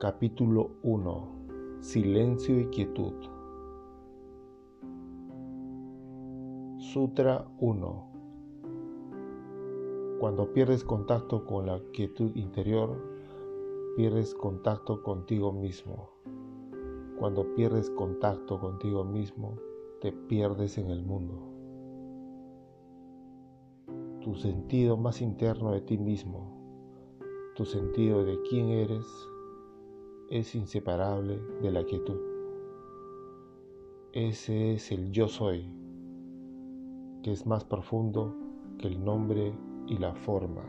Capítulo 1 Silencio y quietud Sutra 1 Cuando pierdes contacto con la quietud interior, pierdes contacto contigo mismo. Cuando pierdes contacto contigo mismo, te pierdes en el mundo. Tu sentido más interno de ti mismo, tu sentido de quién eres, es inseparable de la quietud. Ese es el yo soy, que es más profundo que el nombre y la forma.